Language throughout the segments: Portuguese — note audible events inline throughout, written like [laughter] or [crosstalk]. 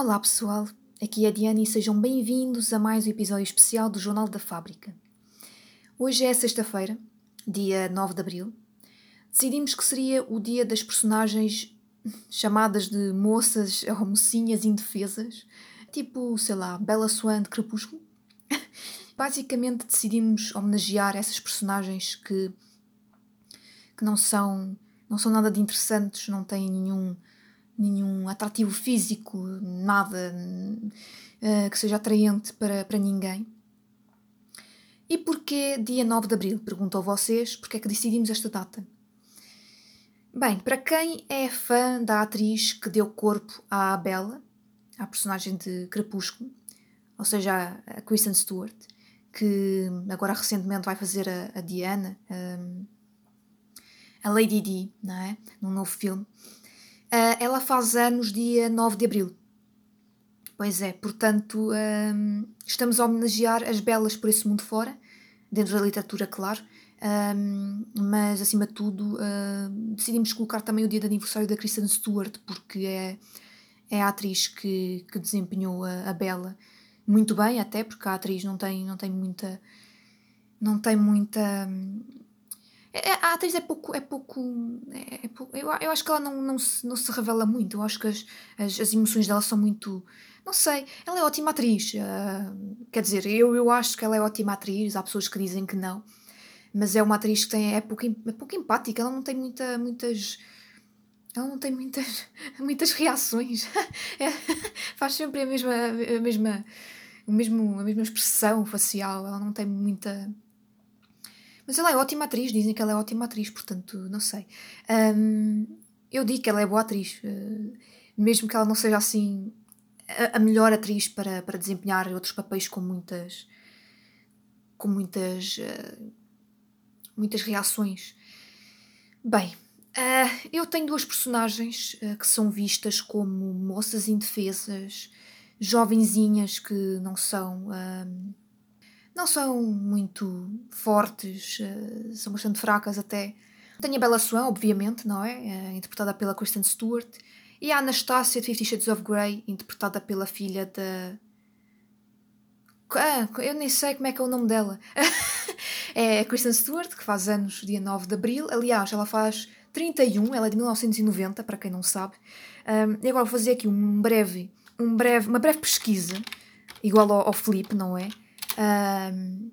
Olá pessoal, aqui é a Diana e sejam bem-vindos a mais um episódio especial do Jornal da Fábrica. Hoje é sexta-feira, dia 9 de abril. Decidimos que seria o dia das personagens chamadas de moças ou mocinhas indefesas, tipo, sei lá, Bella Swan de Crepúsculo. Basicamente decidimos homenagear essas personagens que, que não são não são nada de interessantes, não têm nenhum nenhum atrativo físico, nada uh, que seja atraente para, para ninguém. E porquê dia 9 de Abril? Pergunto a vocês, porque é que decidimos esta data? Bem, para quem é fã da atriz que deu corpo à Bella, à personagem de Crepúsculo, ou seja, a Kristen Stewart, que agora recentemente vai fazer a, a Diana, um, a Lady Di, não é? num novo filme, Uh, ela faz anos dia 9 de abril. Pois é, portanto, um, estamos a homenagear as belas por esse mundo fora, dentro da literatura, claro, um, mas acima de tudo uh, decidimos colocar também o dia de aniversário da Kristen Stewart, porque é, é a atriz que, que desempenhou a, a Bela muito bem, até porque a atriz não tem, não tem muita. Não tem muita. É, a atriz é pouco. É pouco, é, é pouco eu, eu acho que ela não, não, se, não se revela muito. Eu acho que as, as, as emoções dela são muito. Não sei, ela é ótima atriz. Uh, quer dizer, eu, eu acho que ela é ótima atriz. Há pessoas que dizem que não. Mas é uma atriz que tem, é, pouco, é pouco empática. Ela não tem muita, muitas. Ela não tem muitas, [laughs] muitas reações. [laughs] É, faz sempre a mesma, a mesma, o mesmo, a mesma expressão facial. Ela não tem muita mas ela é ótima atriz, dizem que ela é ótima atriz, portanto, não sei. Um, eu digo que ela é boa atriz, uh, mesmo que ela não seja assim a, a, melhor atriz para, para desempenhar outros papéis com muitas. com muitas. Uh, muitas reações. Bem, uh, eu tenho duas personagens que são vistas como moças indefesas, jovenzinhas que não são não são muito fortes, uh, são bastante fracas até. Tem a Bella Swan, obviamente, não é? é? interpretada pela Kristen Stewart. E a Anastasia de Fifty Shades of Grey, interpretada pela filha da. Ah, eu nem sei como é que é o nome dela. [laughs] é a Kristen Stewart, que faz anos dia 9 de Abril. Aliás, ela faz 31, ela é de 1990, para quem não sabe. Um, e agora vou fazer aqui um breve, um breve, uma breve pesquisa, igual ao, ao Felipe, não é? Um,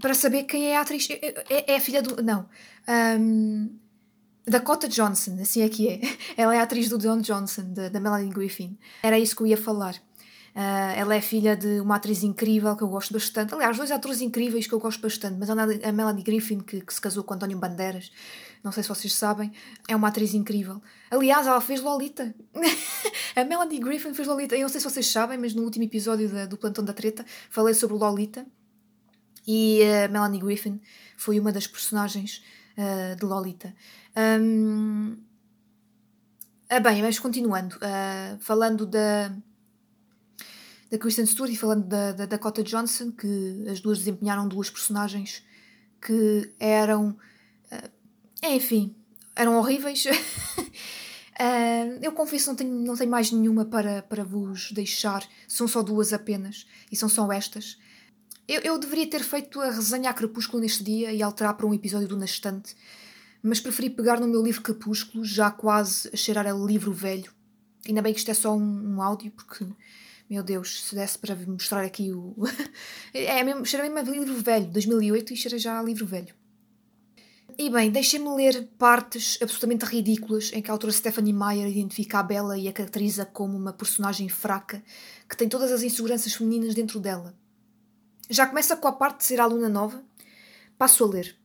para saber quem é a atriz. É, é, é a filha do. Não. Um, Dakota Johnson, assim é que é. [laughs] Ela é a atriz do Don Johnson, da, Melanie Griffin. Era isso que eu ia falar. Uh, ela é filha de uma atriz incrível que eu gosto bastante. Aliás, dois atores incríveis que eu gosto bastante. Mas a Melanie Griffin, que, que se casou com António Bandeiras, não sei se vocês sabem, é uma atriz incrível. Aliás, ela fez Lolita. [laughs] a Melanie Griffin fez Lolita. Eu não sei se vocês sabem, mas no último episódio da, do Plantão da Treta falei sobre Lolita. E a Melanie Griffin foi uma das personagens uh, de Lolita. Um, ah, bem, mas continuando, uh, falando da, da Kristen Stewart e falando da, da Dakota Johnson, que as duas desempenharam duas personagens que eram enfim, eram horríveis. uh, [laughs] eu confesso, não tenho, não tenho mais nenhuma para, para vos deixar. São só duas apenas. E são só estas. Eu, eu deveria ter feito a resenha a Crepúsculo neste dia e alterar para um episódio do Na Estante. Mas preferi pegar no meu livro Crepúsculo, já quase a cheirar a livro velho. Ainda bem que isto é só um, um áudio, porque meu Deus, se desse para mostrar aqui o. [laughs] é mesmo, cheira mesmo a livro velho, 2008 e cheira já a livro velho. E bem, deixem-me ler partes absolutamente ridículas em que a autora Stephanie Meyer identifica a Bella e a caracteriza como uma personagem fraca que tem todas as inseguranças femininas dentro dela. Já começa com a parte de ser aluna nova. Passo a ler.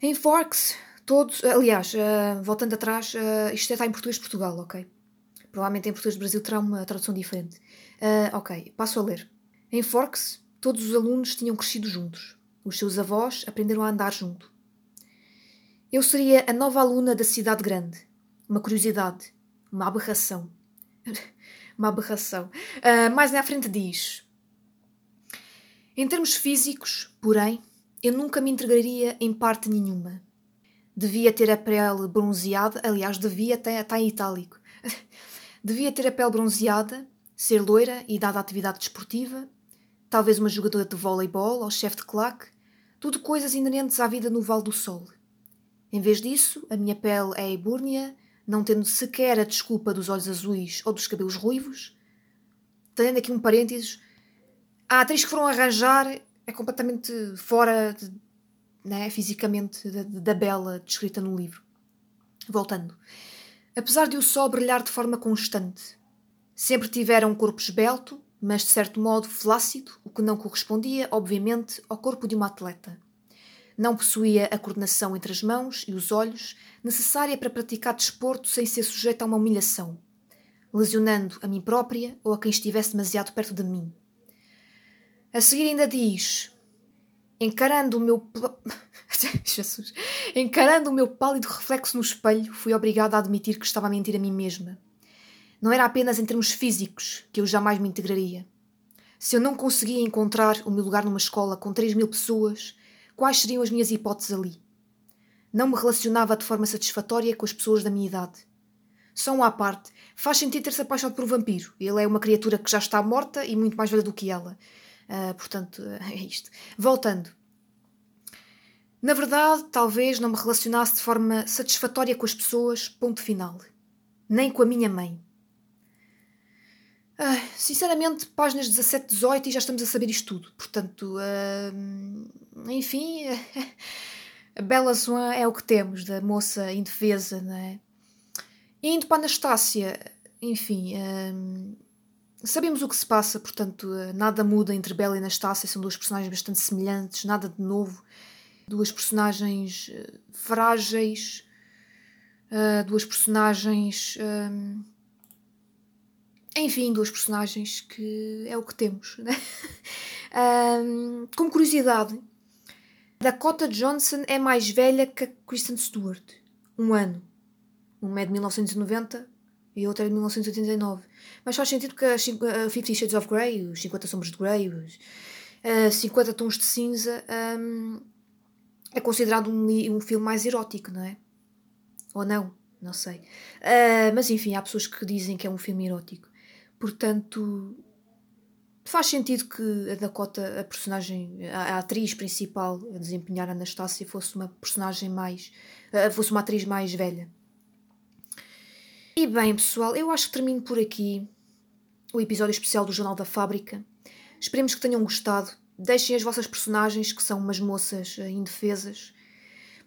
Em Forks, todos. Aliás, uh, voltando atrás, uh, isto está em português de Portugal, ok? Provavelmente em português do Brasil terá uma tradução diferente. Uh, ok, passo a ler. Em Forks, todos os alunos tinham crescido juntos. Os seus avós aprenderam a andar junto. Eu seria a nova aluna da cidade grande. Uma curiosidade, uma aberração. [laughs] uma aberração. Uh, mais na frente diz: Em termos físicos, porém, eu nunca me entregaria em parte nenhuma. Devia ter a pele bronzeada, aliás, devia, até está em itálico. [laughs] Devia ter a pele bronzeada, ser loira e dada à atividade desportiva, talvez uma jogadora de voleibol ou chefe de claque, tudo coisas inerentes à vida no Vale do Sol. Em vez disso, a minha pele é ebúrnea, não tendo sequer a desculpa dos olhos azuis ou dos cabelos ruivos. Tendo aqui um parênteses, a atriz que foram arranjar é completamente fora de, né, fisicamente da, da Bela descrita no livro. Voltando. Apesar de o sol brilhar de forma constante, sempre tivera um corpo esbelto, mas de certo modo flácido, o que não correspondia, obviamente, ao corpo de uma atleta. Não possuía a coordenação entre as mãos e os olhos necessária para praticar desporto sem ser sujeita a uma humilhação, lesionando a mim própria ou a quem estivesse demasiado perto de mim. A seguir ainda diz: Encarando o meu. [laughs] Jesus. Encarando o meu pálido reflexo no espelho, fui obrigada a admitir que estava a mentir a mim mesma. Não era apenas em termos físicos que eu jamais me integraria. Se eu não conseguia encontrar o meu lugar numa escola com 3 mil pessoas, quais seriam as minhas hipóteses ali? Não me relacionava de forma satisfatória com as pessoas da minha idade. Só um à parte, faz sentido ter-se apaixonado por um vampiro. Ele é uma criatura que já está morta e muito mais velha do que ela. Uh, portanto, [laughs] é isto. Voltando. Na verdade, talvez não me relacionasse de forma satisfatória com as pessoas, ponto final. Nem com a minha mãe. Sinceramente, páginas 17, 18 e já estamos a saber isto tudo. Portanto, uh, enfim, [laughs] a Bela Swan é o que temos, da moça indefesa, não é? E indo para a Anastácia, enfim, uh, Sabemos o que se passa, portanto, eh, nada muda entre Bela e Anastácia, são duas personagens bastante semelhantes, nada de novo. Duas personagens uh, frágeis, uh, duas personagens. Enfim, duas personagens que é o que temos. [laughs] Né? um, como curiosidade, Dakota Johnson é mais velha que a Kristen Stewart. Um ano. Uma é de 1990 e outra é de 1989. Mas faz sentido que a, Fifty Shades of Grey, os 50 Sombras de Grey, os uh, 50 Tons de Cinza, um, é considerado um, um filme mais erótico, não é? Ou não? Não sei. Uh, mas enfim, há pessoas que dizem que é um filme erótico. Portanto, faz sentido que a Dakota, a personagem, a, atriz principal a desempenhar Anastácia, fosse uma personagem mais. Fosse uma atriz mais velha. E bem, pessoal, eu acho que termino por aqui o episódio especial do Jornal da Fábrica. Esperemos que tenham gostado. Deixem as vossas personagens, que são umas moças uh, indefesas.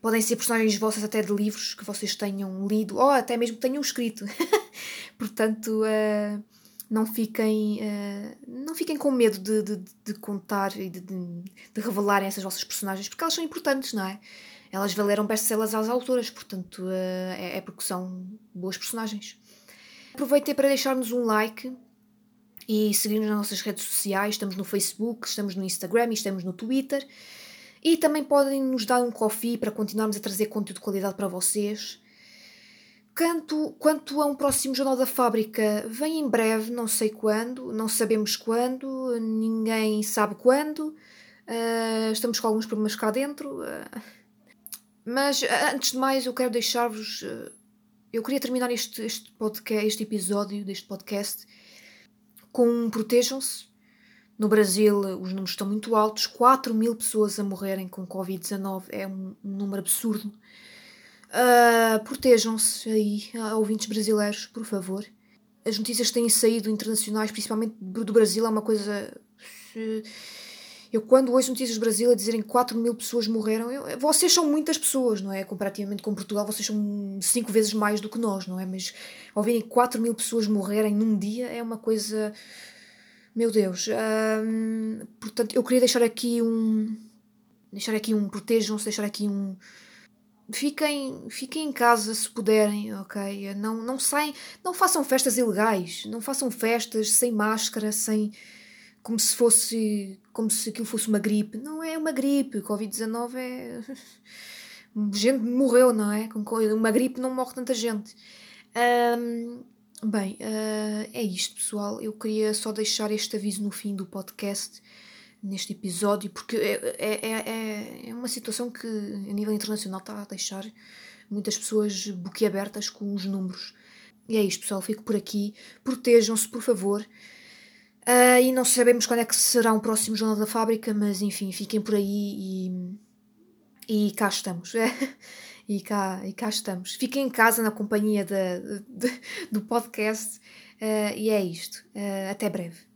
Podem ser personagens vossas até de livros que vocês tenham lido ou até mesmo que tenham escrito. [laughs] Portanto, uh, não, fiquem, uh, não fiquem com medo de, de, de contar e de, de, de revelarem essas vossas personagens, porque elas são importantes, não é? elas valeram best-sellers às autoras, portanto uh, é, é, porque são boas personagens. Aproveitei para deixar-nos um like e seguir-nos nas nossas redes sociais. Estamos no Facebook, estamos no Instagram e estamos no Twitter. E também podem nos dar um coffee para continuarmos a trazer conteúdo de qualidade para vocês. Quanto, quanto a um próximo Jornal da Fábrica, vem em breve, não sei quando, não sabemos quando, ninguém sabe quando. Uh, estamos com alguns problemas cá dentro. Uh, mas antes de mais, eu quero deixar-vos. Eh, eu queria terminar este, este, podcast, este episódio deste podcast com protejam-se. No Brasil, os números estão muito altos 4 mil pessoas a morrerem com Covid-19 é um, um, número absurdo. Uh, protejam-se aí, ouvintes brasileiros, por favor. As notícias que têm saído internacionais, principalmente do Brasil, é uma coisa. Eu, quando ouço notícias do Brasil a dizerem que 4 mil pessoas morreram, eu, vocês são muitas pessoas, não é? Comparativamente com Portugal, vocês são 5 vezes mais do que nós, não é? Mas ouvirem 4 mil pessoas morrerem num dia é uma coisa. Meu Deus. Portanto, eu queria deixar aqui um. Deixar aqui um. Protejam-se, deixar aqui um. Fiquem, fiquem em casa se puderem, ok? Não, não saem, não façam festas ilegais, não façam festas sem máscara, sem como se fosse como se aquilo fosse uma gripe. Não é uma gripe, Covid-19 é. [laughs] gente morreu, não é? Com uma gripe não morre tanta gente. Bem, uh, é isto, pessoal. Eu queria só deixar este aviso no fim do podcast, neste episódio, porque é, é, é, é uma situação que a nível internacional está a deixar muitas pessoas boquiabertas com os números. E é isto, pessoal. Fico por aqui. Protejam-se, por favor. Uh, e não sabemos quando é que será o próximo Jornal da Fábrica, mas enfim, fiquem por aí e, e cá estamos. [laughs] e, cá, e cá estamos. Fiquem em casa na companhia de, de, do podcast uh, e é isto. Uh, até breve.